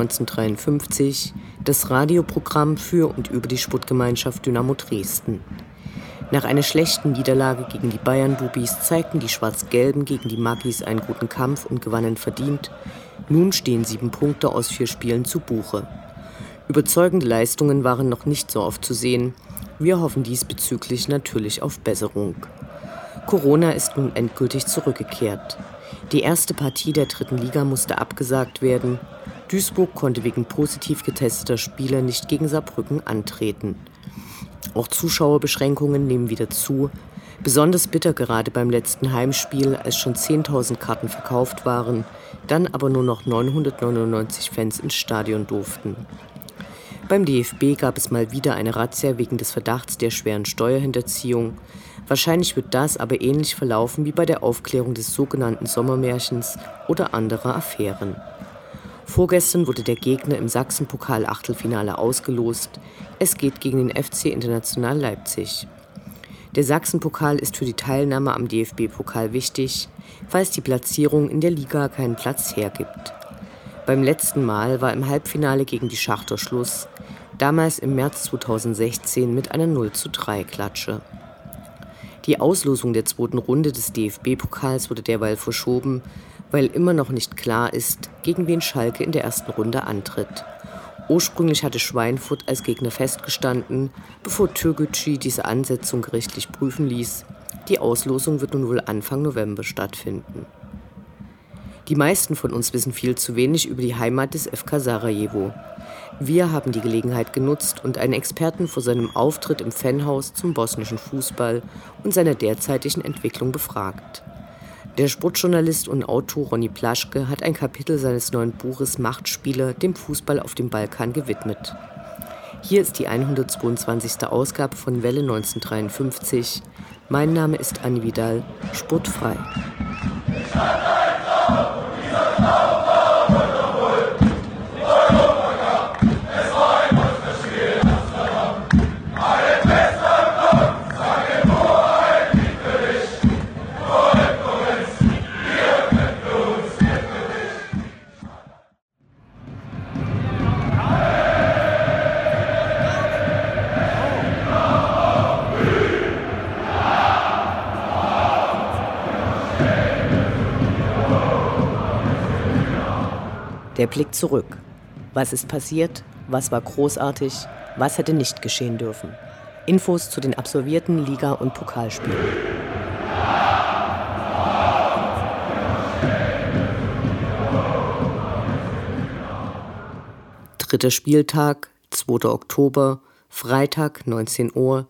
1953, das Radioprogramm für und über die Sportgemeinschaft Dynamo Dresden. Nach einer schlechten Niederlage gegen die Bayern-Bubis zeigten die Schwarz-Gelben gegen die Magis einen guten Kampf und gewannen verdient. Nun stehen sieben Punkte aus vier Spielen zu Buche. Überzeugende Leistungen waren noch nicht so oft zu sehen. Wir hoffen diesbezüglich natürlich auf Besserung. Corona ist nun endgültig zurückgekehrt. Die erste Partie der dritten Liga musste abgesagt werden. Duisburg konnte wegen positiv getesteter Spieler nicht gegen Saarbrücken antreten. Auch Zuschauerbeschränkungen nehmen wieder zu. Besonders bitter gerade beim letzten Heimspiel, als schon 10.000 Karten verkauft waren, dann aber nur noch 999 Fans ins Stadion durften. Beim DFB gab es mal wieder eine Razzia wegen des Verdachts der schweren Steuerhinterziehung. Wahrscheinlich wird das aber ähnlich verlaufen wie bei der Aufklärung des sogenannten Sommermärchens oder anderer Affären. Vorgestern wurde der Gegner im Sachsenpokal-Achtelfinale ausgelost. Es geht gegen den FC International Leipzig. Der Sachsenpokal ist für die Teilnahme am DFB-Pokal wichtig, falls die Platzierung in der Liga keinen Platz hergibt. Beim letzten Mal war im Halbfinale gegen die Schachter Schluss, damals im März 2016 mit einer 0 zu 3 Klatsche. Die Auslosung der zweiten Runde des DFB-Pokals wurde derweil verschoben, weil immer noch nicht klar ist, gegen wen Schalke in der ersten Runde antritt. Ursprünglich hatte Schweinfurt als Gegner festgestanden, bevor Türkgücü diese Ansetzung gerichtlich prüfen ließ. Die Auslosung wird nun wohl Anfang November stattfinden. Die meisten von uns wissen viel zu wenig über die Heimat des FK Sarajevo. Wir haben die Gelegenheit genutzt und einen Experten vor seinem Auftritt im Fanhaus zum bosnischen Fußball und seiner derzeitigen Entwicklung befragt. Der Sportjournalist und Autor Ronny Plaschke hat ein Kapitel seines neuen Buches Machtspieler dem Fußball auf dem Balkan gewidmet. Hier ist die 122. Ausgabe von Welle 1953. Mein Name ist Anni Vidal, sportfrei. Der Blick zurück. Was ist passiert? Was war großartig? Was hätte nicht geschehen dürfen? Infos zu den absolvierten Liga- und Pokalspielen. Dritter Spieltag, 2. Oktober, Freitag, 19 Uhr.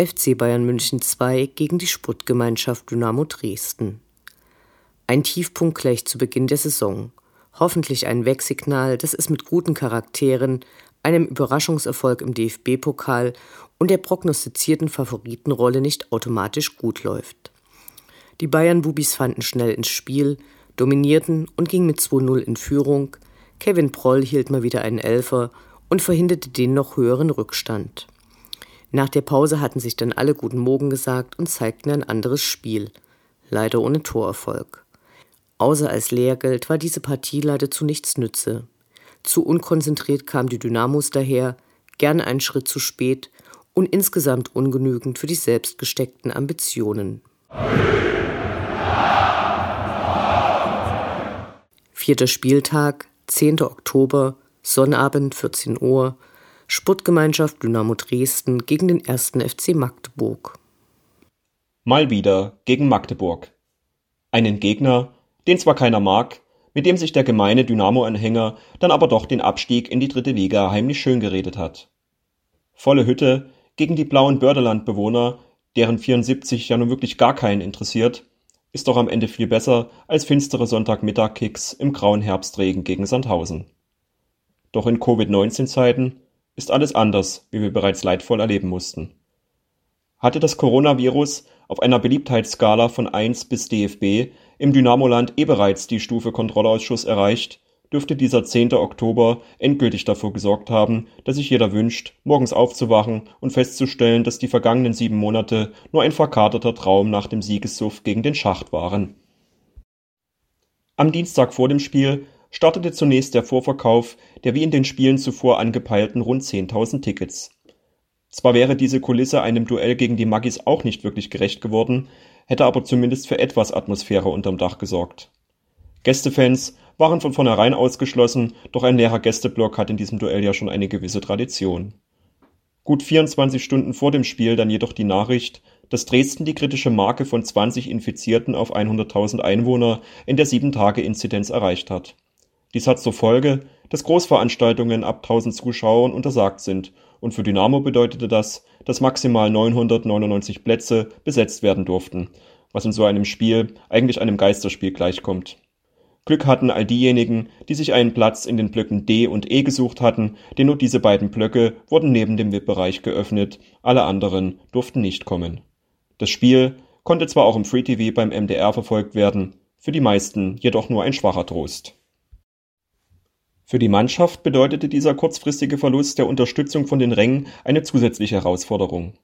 FC Bayern München 2 gegen die Sportgemeinschaft Dynamo Dresden. Ein Tiefpunkt gleich zu Beginn der Saison hoffentlich ein Wegsignal, dass es mit guten Charakteren, einem Überraschungserfolg im DFB-Pokal und der prognostizierten Favoritenrolle nicht automatisch gut läuft. Die Bayern-Bubis fanden schnell ins Spiel, dominierten und gingen mit 2-0 in Führung. Kevin Proll hielt mal wieder einen Elfer und verhinderte den noch höheren Rückstand. Nach der Pause hatten sich dann alle guten Morgen gesagt und zeigten ein anderes Spiel, leider ohne Torerfolg. Außer als Lehrgeld war diese Partie leider zu nichts nütze. Zu unkonzentriert kam die Dynamos daher, gern einen Schritt zu spät und insgesamt ungenügend für die selbst gesteckten Ambitionen. Vierter Spieltag, 10. Oktober, Sonnabend 14 Uhr, Sportgemeinschaft Dynamo Dresden gegen den 1. FC Magdeburg. Mal wieder gegen Magdeburg. Einen Gegner, den zwar keiner mag, mit dem sich der gemeine Dynamo-Anhänger dann aber doch den Abstieg in die dritte Liga heimlich schön geredet hat. Volle Hütte, gegen die blauen Börderlandbewohner, deren 74 ja nun wirklich gar keinen interessiert, ist doch am Ende viel besser als finstere Sonntagmittag-Kicks im grauen Herbstregen gegen Sandhausen. Doch in Covid-19-Zeiten ist alles anders, wie wir bereits leidvoll erleben mussten. Hatte das Coronavirus auf einer Beliebtheitsskala von 1 bis DFB im Dynamoland eh bereits die Stufe Kontrollausschuss erreicht, dürfte dieser 10. Oktober endgültig dafür gesorgt haben, dass sich jeder wünscht, morgens aufzuwachen und festzustellen, dass die vergangenen sieben Monate nur ein verkaterter Traum nach dem Siegessuff gegen den Schacht waren. Am Dienstag vor dem Spiel startete zunächst der Vorverkauf der wie in den Spielen zuvor angepeilten rund 10.000 Tickets. Zwar wäre diese Kulisse einem Duell gegen die Maggis auch nicht wirklich gerecht geworden, hätte aber zumindest für etwas Atmosphäre unterm Dach gesorgt. Gästefans waren von vornherein ausgeschlossen, doch ein leerer Gästeblock hat in diesem Duell ja schon eine gewisse Tradition. Gut 24 Stunden vor dem Spiel dann jedoch die Nachricht, dass Dresden die kritische Marke von 20 Infizierten auf 100.000 Einwohner in der 7-Tage-Inzidenz erreicht hat. Dies hat zur Folge, dass Großveranstaltungen ab 1000 Zuschauern untersagt sind und für Dynamo bedeutete das, dass maximal 999 Plätze besetzt werden durften, was in so einem Spiel eigentlich einem Geisterspiel gleichkommt. Glück hatten all diejenigen, die sich einen Platz in den Blöcken D und E gesucht hatten, denn nur diese beiden Blöcke wurden neben dem VIP-Bereich geöffnet, alle anderen durften nicht kommen. Das Spiel konnte zwar auch im Free TV beim MDR verfolgt werden, für die meisten jedoch nur ein schwacher Trost. Für die Mannschaft bedeutete dieser kurzfristige Verlust der Unterstützung von den Rängen eine zusätzliche Herausforderung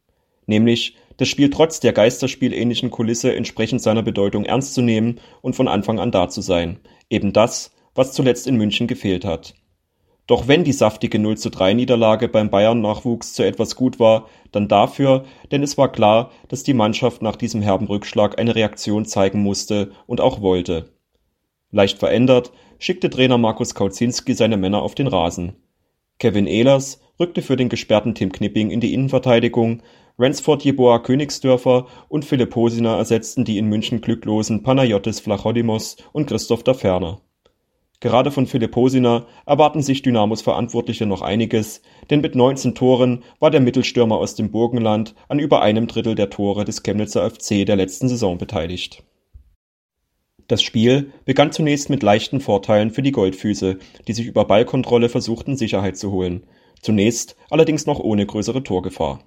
nämlich das Spiel trotz der geisterspielähnlichen Kulisse entsprechend seiner Bedeutung ernst zu nehmen und von Anfang an da zu sein. Eben das, was zuletzt in München gefehlt hat. Doch wenn die saftige 0 zu 3 Niederlage beim Bayern-Nachwuchs zu etwas gut war, dann dafür, denn es war klar, dass die Mannschaft nach diesem herben Rückschlag eine Reaktion zeigen musste und auch wollte. Leicht verändert schickte Trainer Markus Kauzinski seine Männer auf den Rasen. Kevin Ehlers rückte für den gesperrten Tim Knipping in die Innenverteidigung, Ransford Jeboa Königsdörfer und Philipp Hosiner ersetzten die in München glücklosen Panayotis Vlachodimos und Christoph Daferner. Gerade von Philipp Hosiner erwarten sich Dynamos Verantwortliche noch einiges, denn mit 19 Toren war der Mittelstürmer aus dem Burgenland an über einem Drittel der Tore des Chemnitzer FC der letzten Saison beteiligt. Das Spiel begann zunächst mit leichten Vorteilen für die Goldfüße, die sich über Ballkontrolle versuchten Sicherheit zu holen. Zunächst allerdings noch ohne größere Torgefahr.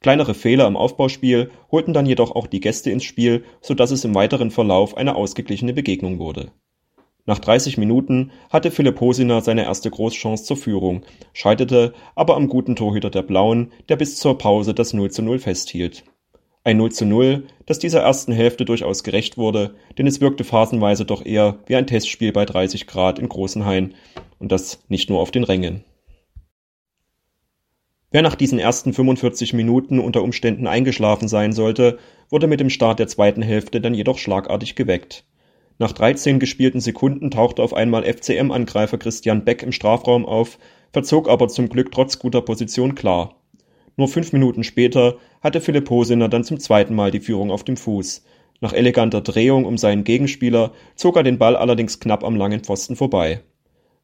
Kleinere Fehler im Aufbauspiel holten dann jedoch auch die Gäste ins Spiel, so dass es im weiteren Verlauf eine ausgeglichene Begegnung wurde. Nach 30 Minuten hatte Philipp Hosiner seine erste Großchance zur Führung, scheiterte aber am guten Torhüter der Blauen, der bis zur Pause das 0 zu 0 festhielt. Ein 0 zu 0, das dieser ersten Hälfte durchaus gerecht wurde, denn es wirkte phasenweise doch eher wie ein Testspiel bei 30 Grad in Großenhain und das nicht nur auf den Rängen. Wer nach diesen ersten 45 Minuten unter Umständen eingeschlafen sein sollte, wurde mit dem Start der zweiten Hälfte dann jedoch schlagartig geweckt. Nach 13 gespielten Sekunden tauchte auf einmal FCM-Angreifer Christian Beck im Strafraum auf, verzog aber zum Glück trotz guter Position klar. Nur fünf Minuten später hatte Philipp Hosiner dann zum zweiten Mal die Führung auf dem Fuß. Nach eleganter Drehung um seinen Gegenspieler zog er den Ball allerdings knapp am langen Pfosten vorbei.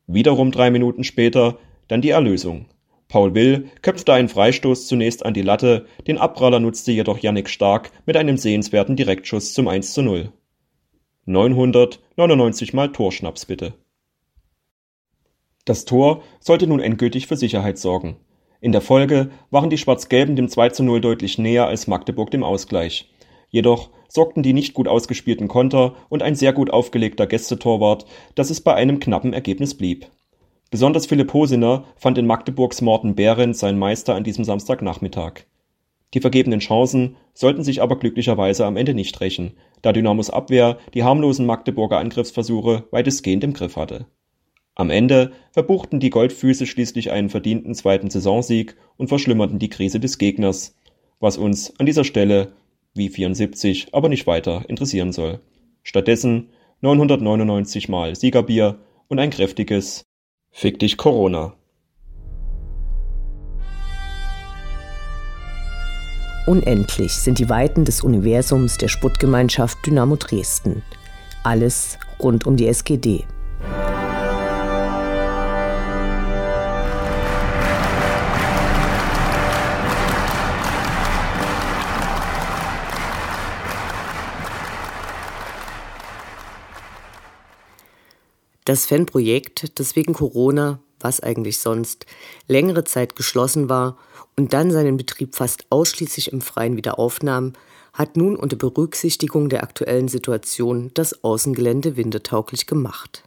Wiederum drei Minuten später dann die Erlösung. Paul Will köpfte einen Freistoß zunächst an die Latte, den Abpraller nutzte jedoch Yannick Stark mit einem sehenswerten Direktschuss zum 1 zu 0. 999 mal Torschnaps bitte. Das Tor sollte nun endgültig für Sicherheit sorgen. In der Folge waren die Schwarz-Gelben dem 2 zu 0 deutlich näher als Magdeburg dem Ausgleich. Jedoch sorgten die nicht gut ausgespielten Konter und ein sehr gut aufgelegter Gästetorwart, dass es bei einem knappen Ergebnis blieb. Besonders Philipp Hosiner fand in Magdeburgs Morten Behrendt seinen Meister an diesem Samstagnachmittag. Die vergebenen Chancen sollten sich aber glücklicherweise am Ende nicht rächen, da Dynamos Abwehr die harmlosen Magdeburger Angriffsversuche weitestgehend im Griff hatte. Am Ende verbuchten die Goldfüße schließlich einen verdienten zweiten Saisonsieg und verschlimmerten die Krise des Gegners, was uns an dieser Stelle wie 74 aber nicht weiter interessieren soll. Stattdessen 999 mal Siegerbier und ein kräftiges Fick dich Corona. Unendlich sind die Weiten des Universums der Sputtgemeinschaft Dynamo Dresden. Alles rund um die SGD. Das Fanprojekt, das wegen Corona, was eigentlich sonst, längere Zeit geschlossen war und dann seinen Betrieb fast ausschließlich im Freien wieder aufnahm, hat nun unter Berücksichtigung der aktuellen Situation das Außengelände windetauglich gemacht.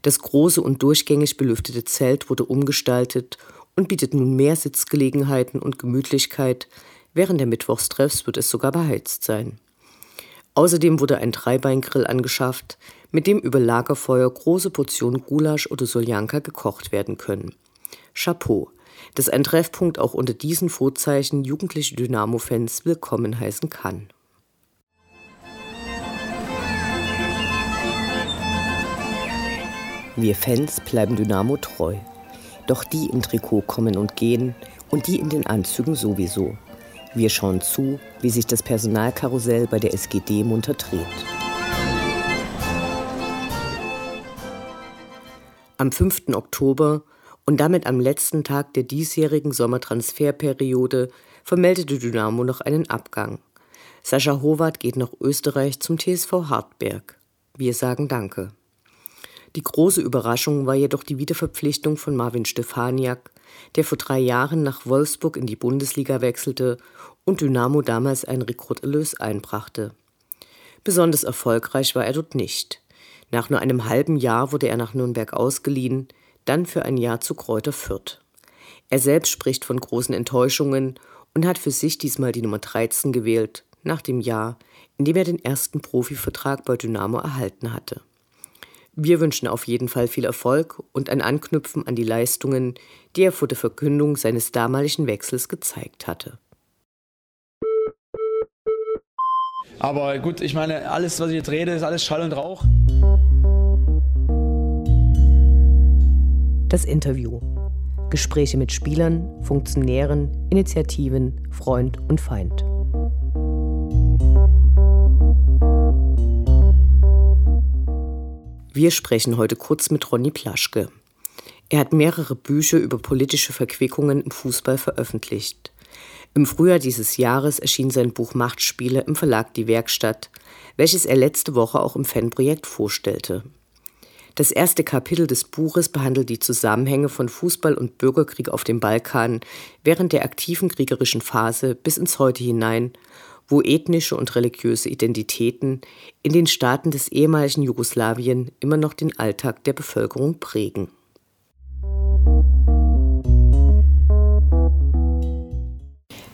Das große und durchgängig belüftete Zelt wurde umgestaltet und bietet nun mehr Sitzgelegenheiten und Gemütlichkeit. Während der Mittwochstreffs wird es sogar beheizt sein. Außerdem wurde ein Dreibeingrill angeschafft, mit dem über Lagerfeuer große Portionen Gulasch oder Soljanka gekocht werden können. Chapeau, dass ein Treffpunkt auch unter diesen Vorzeichen jugendliche Dynamo-Fans willkommen heißen kann. Wir Fans bleiben Dynamo treu. Doch die im Trikot kommen und gehen und die in den Anzügen sowieso. Wir schauen zu, wie sich das Personalkarussell bei der SGD munter dreht. Am 5. Oktober und damit am letzten Tag der diesjährigen Sommertransferperiode vermeldete Dynamo noch einen Abgang. Sascha Howard geht nach Österreich zum TSV Hartberg. Wir sagen Danke. Die große Überraschung war jedoch die Wiederverpflichtung von Marvin Stefaniak, der vor drei Jahren nach Wolfsburg in die Bundesliga wechselte und Dynamo damals einen Rekruterlös einbrachte. Besonders erfolgreich war er dort nicht. Nach nur einem halben Jahr wurde er nach Nürnberg ausgeliehen, dann für ein Jahr zu Kräuter Fürth. Er selbst spricht von großen Enttäuschungen und hat für sich diesmal die Nummer 13 gewählt, nach dem Jahr, in dem er den ersten Profivertrag bei Dynamo erhalten hatte. Wir wünschen auf jeden Fall viel Erfolg und ein Anknüpfen an die Leistungen, die er vor der Verkündung seines damaligen Wechsels gezeigt hatte. Aber gut, ich meine, alles, was ich jetzt rede, ist alles Schall und Rauch. Das Interview. Gespräche mit Spielern, Funktionären, Initiativen, Freund und Feind. Wir sprechen heute kurz mit Ronny Plaschke. Er hat mehrere Bücher über politische Verquickungen im Fußball veröffentlicht. Im Frühjahr dieses Jahres erschien sein Buch Machtspiele im Verlag Die Werkstatt, welches er letzte Woche auch im Fanprojekt vorstellte. Das erste Kapitel des Buches behandelt die Zusammenhänge von Fußball und Bürgerkrieg auf dem Balkan während der aktiven kriegerischen Phase bis ins Heute hinein, wo ethnische und religiöse Identitäten in den Staaten des ehemaligen Jugoslawien immer noch den Alltag der Bevölkerung prägen.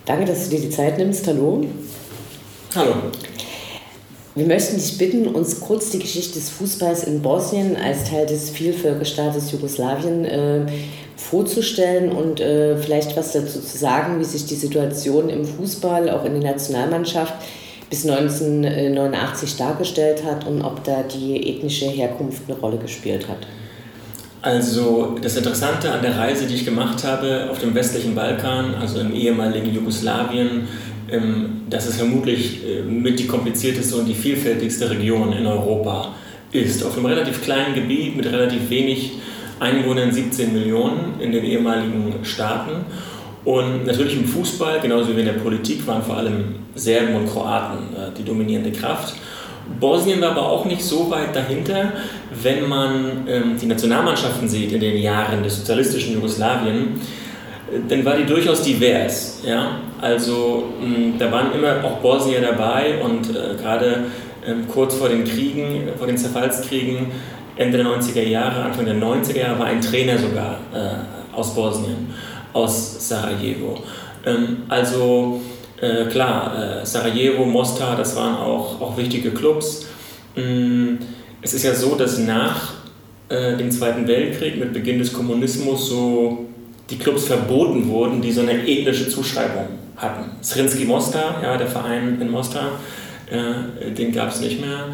Danke, dass du dir die Zeit nimmst. Hallo. Hallo. Wir möchten dich bitten, uns kurz die Geschichte des Fußballs in Bosnien als Teil des Vielvölkerstaates Jugoslawien äh, vorzustellen und äh, vielleicht was dazu zu sagen, wie sich die Situation im Fußball, auch in der Nationalmannschaft, bis 1989 dargestellt hat und ob da die ethnische Herkunft eine Rolle gespielt hat. Also das Interessante an der Reise, die ich gemacht habe auf dem westlichen Balkan, also im ehemaligen Jugoslawien, ähm, dass es vermutlich äh, mit die komplizierteste und die vielfältigste Region in Europa ist. Auf einem relativ kleinen Gebiet mit relativ wenig Einwohnern, 17 Millionen in den ehemaligen Staaten. Und natürlich im Fußball, genauso wie in der Politik, waren vor allem Serben und Kroaten äh, die dominierende Kraft. Bosnien war aber auch nicht so weit dahinter, wenn man ähm, die Nationalmannschaften sieht in den Jahren des sozialistischen Jugoslawien dann war die durchaus divers. Ja? Also da waren immer auch Bosnier dabei und äh, gerade ähm, kurz vor den Kriegen, vor den Zerfallskriegen, Ende der 90er Jahre, Anfang der 90er Jahre, war ein Trainer sogar äh, aus Bosnien, aus Sarajevo. Ähm, also äh, klar, äh, Sarajevo, Mostar, das waren auch, auch wichtige Clubs. Ähm, es ist ja so, dass nach äh, dem Zweiten Weltkrieg mit Beginn des Kommunismus so die Clubs verboten wurden, die so eine ethnische Zuschreibung hatten. Srinski Mostar, ja, der Verein in Mostar, äh, den gab es nicht mehr.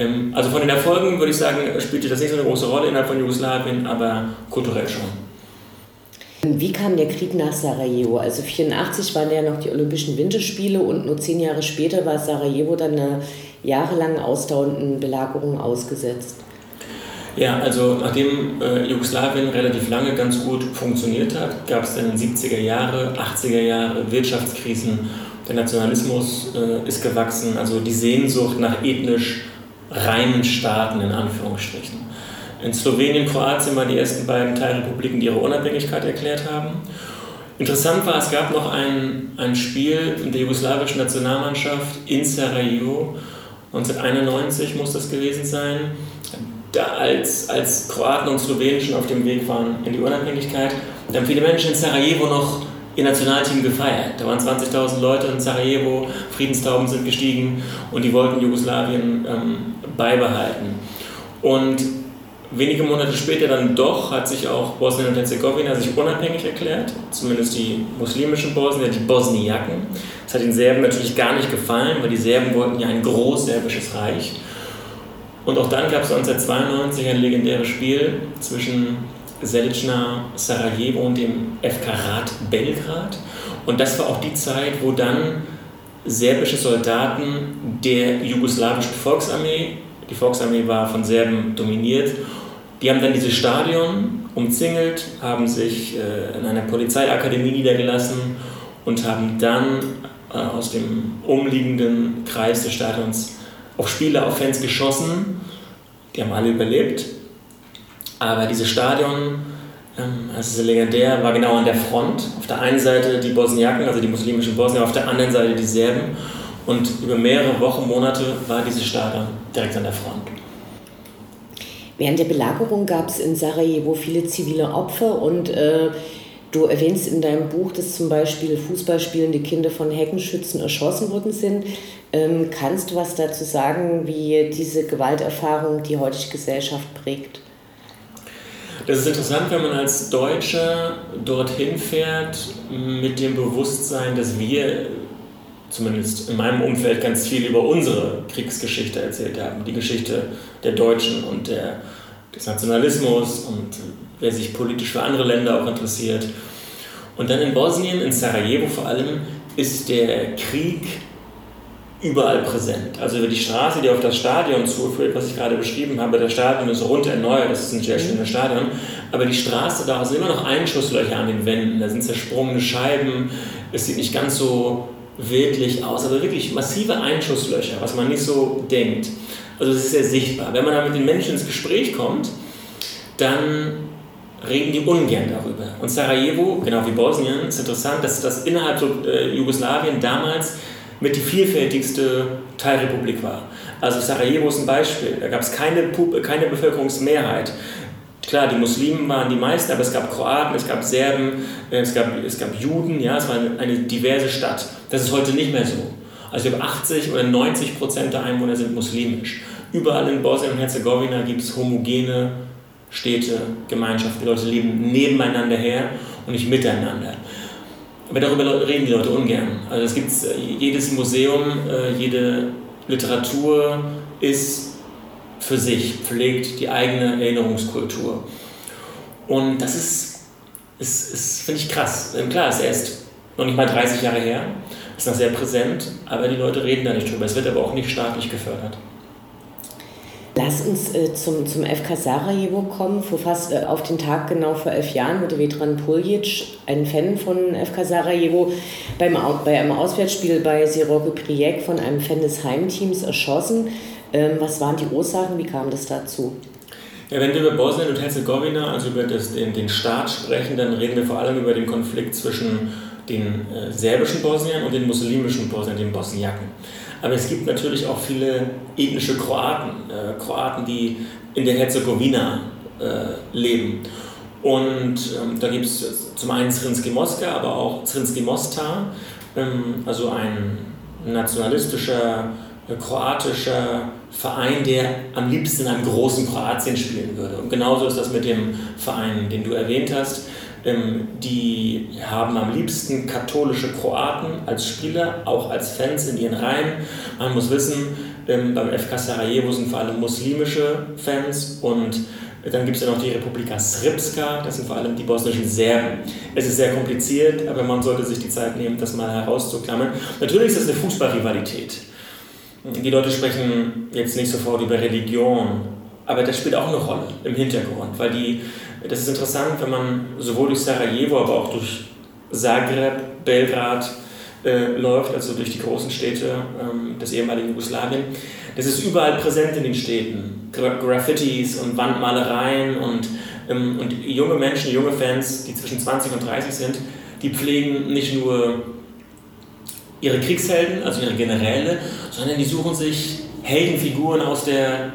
Ähm, also von den Erfolgen würde ich sagen, spielte das nicht so eine große Rolle innerhalb von Jugoslawien, aber kulturell schon. Wie kam der Krieg nach Sarajevo? Also 1984 waren ja noch die Olympischen Winterspiele und nur zehn Jahre später war Sarajevo dann einer jahrelang ausdauernden Belagerung ausgesetzt. Ja, also nachdem äh, Jugoslawien relativ lange ganz gut funktioniert hat, gab es dann in den 70er Jahre, 80er Jahre Wirtschaftskrisen. Der Nationalismus äh, ist gewachsen, also die Sehnsucht nach ethnisch reinen Staaten in Anführungsstrichen. In Slowenien, Kroatien waren die ersten beiden Teilrepubliken, die ihre Unabhängigkeit erklärt haben. Interessant war, es gab noch ein, ein Spiel der jugoslawischen Nationalmannschaft in Sarajevo, 1991 muss das gewesen sein, da als, als Kroaten und Slowenen schon auf dem Weg waren in die Unabhängigkeit. Da haben viele Menschen in Sarajevo noch ihr Nationalteam gefeiert. Da waren 20.000 Leute in Sarajevo, Friedenstauben sind gestiegen und die wollten Jugoslawien ähm, beibehalten. Und wenige Monate später dann doch hat sich auch Bosnien und Herzegowina sich unabhängig erklärt, zumindest die muslimischen Bosnier, die Bosniaken. Das hat den Serben natürlich gar nicht gefallen, weil die Serben wollten ja ein großserbisches Reich. Und auch dann gab es 1992 ein legendäres Spiel zwischen Selicna Sarajevo und dem FK Rat Belgrad. Und das war auch die Zeit, wo dann serbische Soldaten der jugoslawischen Volksarmee, die Volksarmee war von Serben dominiert, die haben dann dieses Stadion umzingelt, haben sich äh, in einer Polizeiakademie niedergelassen und haben dann äh, aus dem umliegenden Kreis des Stadions auf Spieler, auf Fans geschossen. Die haben alle überlebt. Aber dieses Stadion, ähm, das ist legendär, war genau an der Front. Auf der einen Seite die Bosniaken, also die muslimischen Bosnier, auf der anderen Seite die Serben. Und über mehrere Wochen, Monate war dieses Stadion direkt an der Front. Während der Belagerung gab es in Sarajevo viele zivile Opfer und äh, du erwähnst in deinem Buch, dass zum Beispiel Fußballspielende Kinder von Heckenschützen erschossen worden sind. Ähm, kannst du was dazu sagen, wie diese Gewalterfahrung die heutige Gesellschaft prägt? Das ist interessant, wenn man als Deutscher dorthin fährt mit dem Bewusstsein, dass wir zumindest in meinem Umfeld ganz viel über unsere Kriegsgeschichte erzählt haben, die Geschichte der Deutschen und der, des Nationalismus und wer sich politisch für andere Länder auch interessiert. Und dann in Bosnien, in Sarajevo vor allem, ist der Krieg überall präsent. Also über die Straße, die auf das Stadion zuführt, was ich gerade beschrieben habe, das Stadion ist rund erneuert, das ist ein sehr schönes Stadion, aber die Straße, da sind immer noch Einschusslöcher an den Wänden, da sind zersprungene Scheiben, es sieht nicht ganz so wirklich aus, aber wirklich massive Einschusslöcher, was man nicht so denkt. Also es ist sehr sichtbar. Wenn man da mit den Menschen ins Gespräch kommt, dann reden die ungern darüber. Und Sarajevo, genau wie Bosnien, ist interessant, dass das innerhalb äh, Jugoslawien damals mit die vielfältigste Teilrepublik war. Also Sarajevo ist ein Beispiel. Da gab es keine, keine Bevölkerungsmehrheit. Klar, die Muslimen waren die meisten, aber es gab Kroaten, es gab Serben, äh, es gab, es gab Juden, ja, es war eine, eine diverse Stadt. Das ist heute nicht mehr so. Also ich 80 oder 90 Prozent der Einwohner sind muslimisch. Überall in Bosnien und Herzegowina gibt es homogene Städte, Gemeinschaften. Die Leute leben nebeneinander her und nicht miteinander. Aber darüber reden die Leute ungern. Also es gibt äh, jedes Museum, äh, jede Literatur ist für sich, pflegt die eigene Erinnerungskultur. Und das ist, ist, ist finde ich krass. Ähm, klar, es ist erst noch nicht mal 30 Jahre her, ist noch sehr präsent, aber die Leute reden da nicht drüber. Es wird aber auch nicht staatlich gefördert. Lass uns äh, zum, zum FK Sarajevo kommen. Vor fast äh, auf den Tag genau vor elf Jahren wurde Vedran Puljic, ein Fan von FK Sarajevo, beim, bei einem Auswärtsspiel bei Siroke Prijek von einem Fan des Heimteams erschossen. Ähm, was waren die Ursachen? Wie kam das dazu? Ja, wenn wir über Bosnien und Herzegowina, also über das, den, den Staat sprechen, dann reden wir vor allem über den Konflikt zwischen den äh, serbischen Bosniern und den muslimischen Bosniern, den Bosniaken. Aber es gibt natürlich auch viele ethnische Kroaten, äh, Kroaten, die in der Herzegowina äh, leben. Und ähm, da gibt es zum einen Zrinski Moska, aber auch Zrinski Mostar, ähm, also ein nationalistischer, äh, kroatischer Verein, der am liebsten in einem großen Kroatien spielen würde. Und genauso ist das mit dem Verein, den du erwähnt hast. Ähm, die haben am liebsten katholische Kroaten als Spieler, auch als Fans in ihren Reihen. Man muss wissen, ähm, beim FK Sarajevo sind vor allem muslimische Fans und dann gibt es ja noch die Republika Srpska, das sind vor allem die bosnischen Serben. Es ist sehr kompliziert, aber man sollte sich die Zeit nehmen, das mal herauszuklammern. Natürlich ist das eine Fußballrivalität. Die Leute sprechen jetzt nicht sofort über Religion, aber das spielt auch eine Rolle im Hintergrund, weil die das ist interessant, wenn man sowohl durch Sarajevo, aber auch durch Zagreb, Belgrad äh, läuft, also durch die großen Städte ähm, des ehemaligen Jugoslawien. Das ist überall präsent in den Städten. Graffitis und Wandmalereien und, ähm, und junge Menschen, junge Fans, die zwischen 20 und 30 sind, die pflegen nicht nur ihre Kriegshelden, also ihre Generäle, sondern die suchen sich Heldenfiguren aus der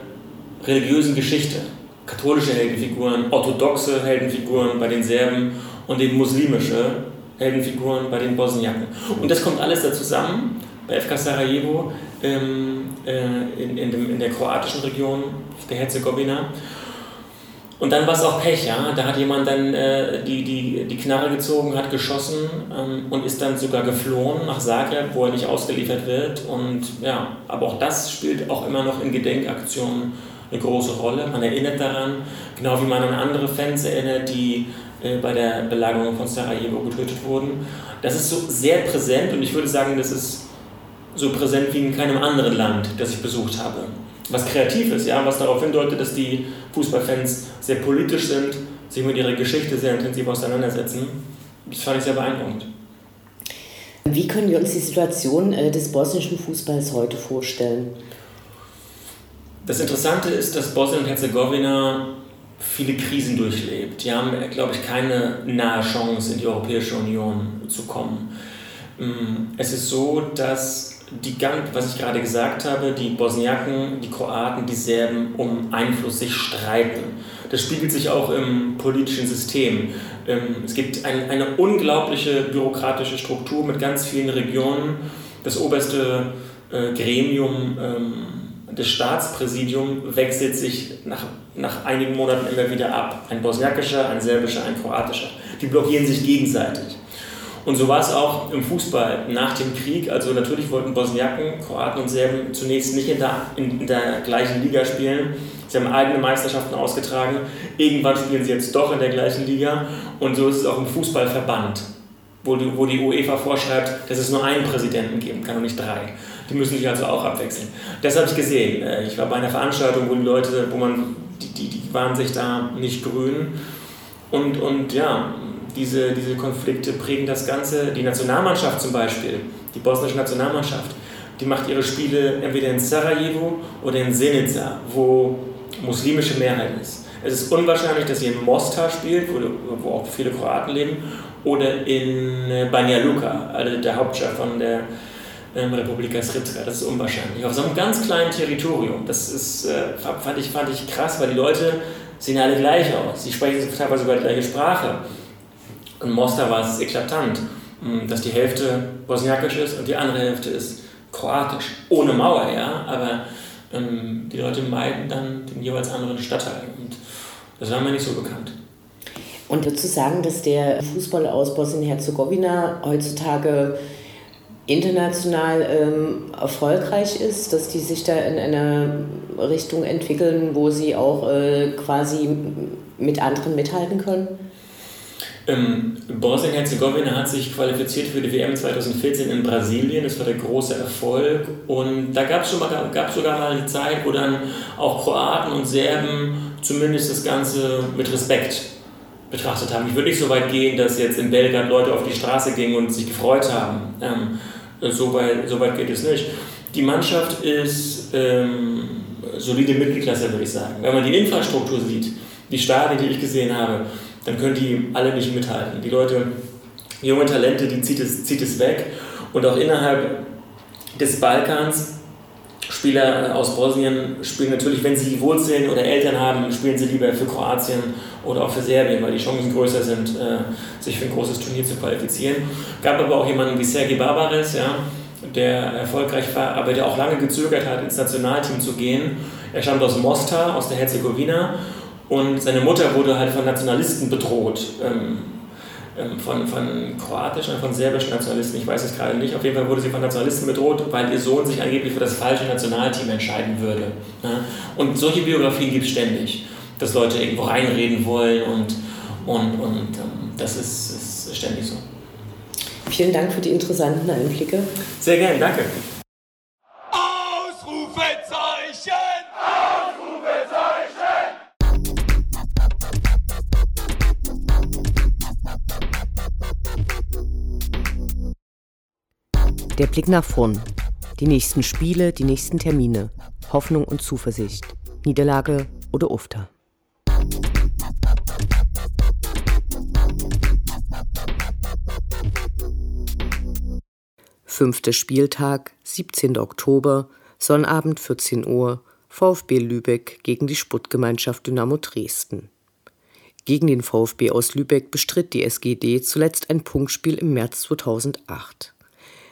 religiösen Geschichte. Katholische Heldenfiguren, orthodoxe Heldenfiguren bei den Serben und eben muslimische Heldenfiguren bei den Bosniaken. Und das kommt alles da zusammen bei FK Sarajevo ähm, äh, in, in, dem, in der kroatischen Region der Herzegowina. Und dann war es auch Pech, ja. Da hat jemand dann äh, die, die, die Knarre gezogen, hat geschossen ähm, und ist dann sogar geflohen nach Zagreb, wo er nicht ausgeliefert wird. Und ja, aber auch das spielt auch immer noch in Gedenkaktionen eine große Rolle. Man erinnert daran, genau wie man an andere Fans erinnert, die äh, bei der Belagerung von Sarajevo getötet wurden. Das ist so sehr präsent und ich würde sagen, das ist so präsent wie in keinem anderen Land, das ich besucht habe was kreativ ist, ja, was darauf hindeutet, dass die Fußballfans sehr politisch sind, sich mit ihrer Geschichte sehr intensiv auseinandersetzen. Das fand ich sehr beeindruckend. Wie können wir uns die Situation äh, des bosnischen Fußballs heute vorstellen? Das Interessante ist, dass Bosnien und Herzegowina viele Krisen durchlebt. Die haben, glaube ich, keine nahe Chance, in die Europäische Union zu kommen. Mm, es ist so, dass die, was ich gerade gesagt habe, die Bosniaken, die Kroaten, die Serben um Einfluss sich streiten. Das spiegelt sich auch im politischen System. Ähm, es gibt ein, eine unglaubliche bürokratische Struktur mit ganz vielen Regionen. Das oberste äh, Gremium, ähm, das Staatspräsidium, wechselt sich nach, nach einigen Monaten immer wieder ab. Ein bosniakischer, ein serbischer, ein kroatischer. Die blockieren sich gegenseitig. Und so war es auch im Fußball nach dem Krieg. Also natürlich wollten Bosniaken, Kroaten und Serben zunächst nicht in der, in der gleichen Liga spielen. Sie haben eigene Meisterschaften ausgetragen. Irgendwann spielen sie jetzt doch in der gleichen Liga. Und so ist es auch im Fußballverband, wo die, wo die UEFA vorschreibt, dass es nur einen Präsidenten geben kann und nicht drei. Die müssen sich also auch abwechseln. Das habe ich gesehen. Äh, ich war bei einer Veranstaltung, wo die Leute, wo man, die, die, die waren sich da nicht grün. Und, und ja, diese, diese Konflikte prägen das Ganze. Die Nationalmannschaft zum Beispiel, die bosnische Nationalmannschaft, die macht ihre Spiele entweder in Sarajevo oder in Senica, wo muslimische Mehrheit ist. Es ist unwahrscheinlich, dass sie in Mostar spielt, wo, wo auch viele Kroaten leben, oder in äh, Banja Luka, also der Hauptstadt von der ähm, Republika Srpska. Das ist unwahrscheinlich. Auf so einem ganz kleinen Territorium. Das ist, äh, fand, ich, fand ich krass, weil die Leute sehen alle gleich aus. Sie sprechen teilweise sogar die gleiche Sprache. In Mostar war es eklatant, hm, dass die Hälfte bosniakisch ist und die andere Hälfte ist kroatisch. Ohne Mauer, ja, aber ähm, die Leute meiden dann den jeweils anderen Stadtteil. Und das war mir nicht so bekannt. Und würdest du sagen, dass der Fußball aus Bosnien-Herzegowina heutzutage international ähm, erfolgreich ist, dass die sich da in eine Richtung entwickeln, wo sie auch äh, quasi mit anderen mithalten können? Ähm, Bosnien-Herzegowina hat sich qualifiziert für die WM 2014 in Brasilien. Das war der große Erfolg. Und da gab es sogar mal eine Zeit, wo dann auch Kroaten und Serben zumindest das Ganze mit Respekt betrachtet haben. Ich würde nicht so weit gehen, dass jetzt in Belgrad Leute auf die Straße gingen und sich gefreut haben. Ähm, so, weit, so weit geht es nicht. Die Mannschaft ist ähm, solide Mittelklasse, würde ich sagen. Wenn man die Infrastruktur sieht, die Stadien, die ich gesehen habe, dann können die alle nicht mithalten. Die Leute, junge Talente, die zieht es, zieht es weg. Und auch innerhalb des Balkans, Spieler aus Bosnien spielen natürlich, wenn sie Wurzeln oder Eltern haben, spielen sie lieber für Kroatien oder auch für Serbien, weil die Chancen größer sind, äh, sich für ein großes Turnier zu qualifizieren. Gab aber auch jemanden wie Sergei Barbares, ja, der erfolgreich war, aber der auch lange gezögert hat, ins Nationalteam zu gehen. Er stammt aus Mostar, aus der Herzegowina und seine Mutter wurde halt von Nationalisten bedroht. Ähm, von, von kroatischen von serbischen Nationalisten, ich weiß es gerade nicht. Auf jeden Fall wurde sie von Nationalisten bedroht, weil ihr Sohn sich angeblich für das falsche Nationalteam entscheiden würde. Und solche Biografien gibt es ständig, dass Leute irgendwo reinreden wollen und, und, und ähm, das ist, ist ständig so. Vielen Dank für die interessanten Einblicke. Sehr gerne, danke. Der Blick nach vorn. Die nächsten Spiele, die nächsten Termine. Hoffnung und Zuversicht. Niederlage oder Ufter. Fünfter Spieltag, 17. Oktober, Sonnabend 14 Uhr, VfB Lübeck gegen die Sputtgemeinschaft Dynamo Dresden. Gegen den VfB aus Lübeck bestritt die SGD zuletzt ein Punktspiel im März 2008.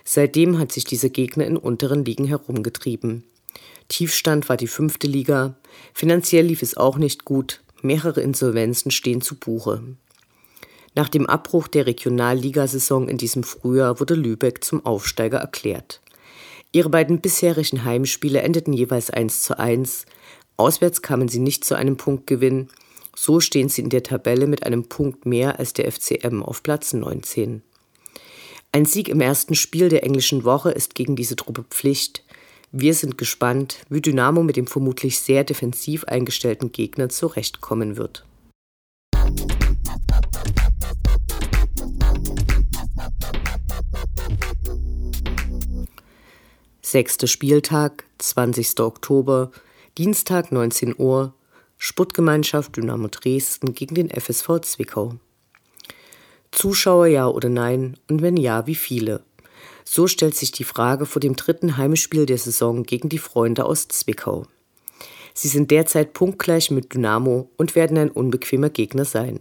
Seitdem hat sich dieser Gegner in unteren Ligen herumgetrieben. Tiefstand war die fünfte Liga, finanziell lief es auch nicht gut, mehrere Insolvenzen stehen zu Buche. Nach dem Abbruch der Regionalligasaison in diesem Frühjahr wurde Lübeck zum Aufsteiger erklärt. Ihre beiden bisherigen Heimspiele endeten jeweils 1 zu 1. Auswärts kamen sie nicht zu einem Punktgewinn. So stehen sie in der Tabelle mit einem Punkt mehr als der FCM auf Platz 19. Ein Sieg im ersten Spiel der englischen Woche ist gegen diese Truppe Pflicht. Wir sind gespannt, wie Dynamo mit dem vermutlich sehr defensiv eingestellten Gegner zurechtkommen wird. Sechster Spieltag, 20. Oktober, Dienstag 19 Uhr, Sputtgemeinschaft Dynamo Dresden gegen den FSV Zwickau. Zuschauer ja oder nein und wenn ja, wie viele? So stellt sich die Frage vor dem dritten Heimspiel der Saison gegen die Freunde aus Zwickau. Sie sind derzeit punktgleich mit Dynamo und werden ein unbequemer Gegner sein.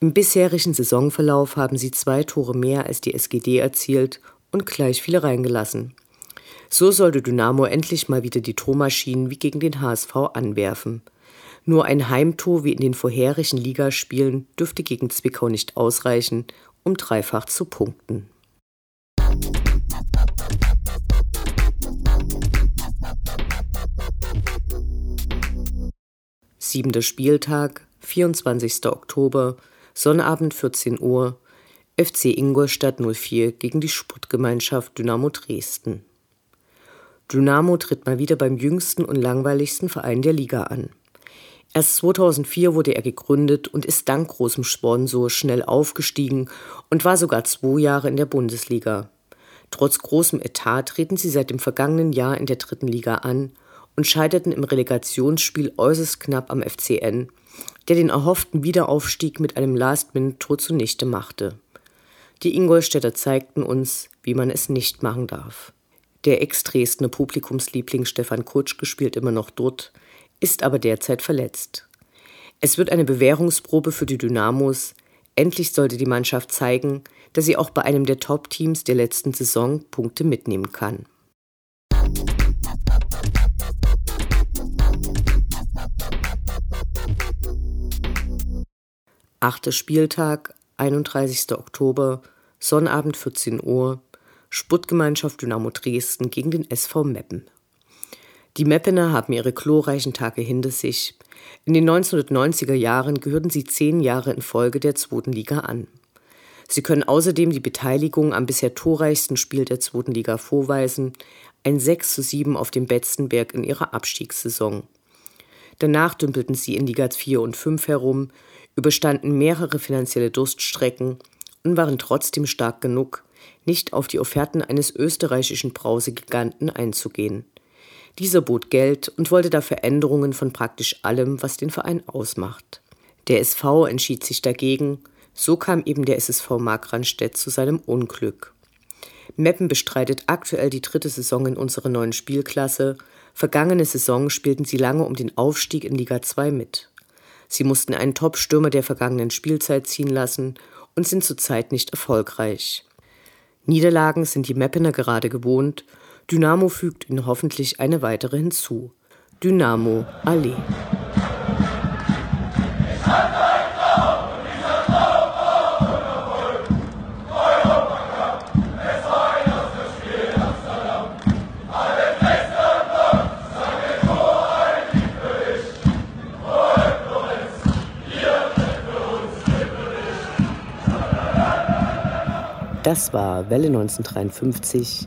Im bisherigen Saisonverlauf haben sie zwei Tore mehr als die SGD erzielt und gleich viele reingelassen. So sollte Dynamo endlich mal wieder die Tormaschinen wie gegen den HSV anwerfen. Nur ein Heimtor wie in den vorherigen Ligaspielen dürfte gegen Zwickau nicht ausreichen, um dreifach zu punkten. Siebenter Spieltag, 24. Oktober, Sonnabend 14 Uhr, FC Ingolstadt 04 gegen die Sportgemeinschaft Dynamo Dresden. Dynamo tritt mal wieder beim jüngsten und langweiligsten Verein der Liga an. Erst 2004 wurde er gegründet und ist dank großem Sponsor schnell aufgestiegen und war sogar zwei Jahre in der Bundesliga. Trotz großem Etat treten sie seit dem vergangenen Jahr in der dritten Liga an und scheiterten im Relegationsspiel äußerst knapp am FCN, der den erhofften Wiederaufstieg mit einem Last-Minute-Tor zunichte machte. Die Ingolstädter zeigten uns, wie man es nicht machen darf. Der Ex-Dresdner Publikumsliebling Stefan Kutsch spielt immer noch dort, ist aber derzeit verletzt. Es wird eine Bewährungsprobe für die Dynamos. Endlich sollte die Mannschaft zeigen, dass sie auch bei einem der Top-Teams der letzten Saison Punkte mitnehmen kann. Achter Spieltag, 31. Oktober, Sonnabend 14 Uhr, Sputtgemeinschaft Dynamo Dresden gegen den SV Meppen. Die Meppener haben ihre glorreichen Tage hinter sich. In den 1990er Jahren gehörten sie zehn Jahre in Folge der zweiten Liga an. Sie können außerdem die Beteiligung am bisher torreichsten Spiel der zweiten Liga vorweisen, ein 6 zu 7 auf dem Betzenberg in ihrer Abstiegssaison. Danach dümpelten sie in Liga 4 und 5 herum, überstanden mehrere finanzielle Durststrecken und waren trotzdem stark genug, nicht auf die Offerten eines österreichischen Brausegiganten einzugehen. Dieser bot Geld und wollte dafür Änderungen von praktisch allem, was den Verein ausmacht. Der SV entschied sich dagegen, so kam eben der SSV Markranstädt zu seinem Unglück. Meppen bestreitet aktuell die dritte Saison in unserer neuen Spielklasse. Vergangene Saison spielten sie lange um den Aufstieg in Liga 2 mit. Sie mussten einen Top-Stürmer der vergangenen Spielzeit ziehen lassen und sind zurzeit nicht erfolgreich. Niederlagen sind die Meppener gerade gewohnt Dynamo fügt ihnen hoffentlich eine weitere hinzu. Dynamo Allee. Das war Welle 1953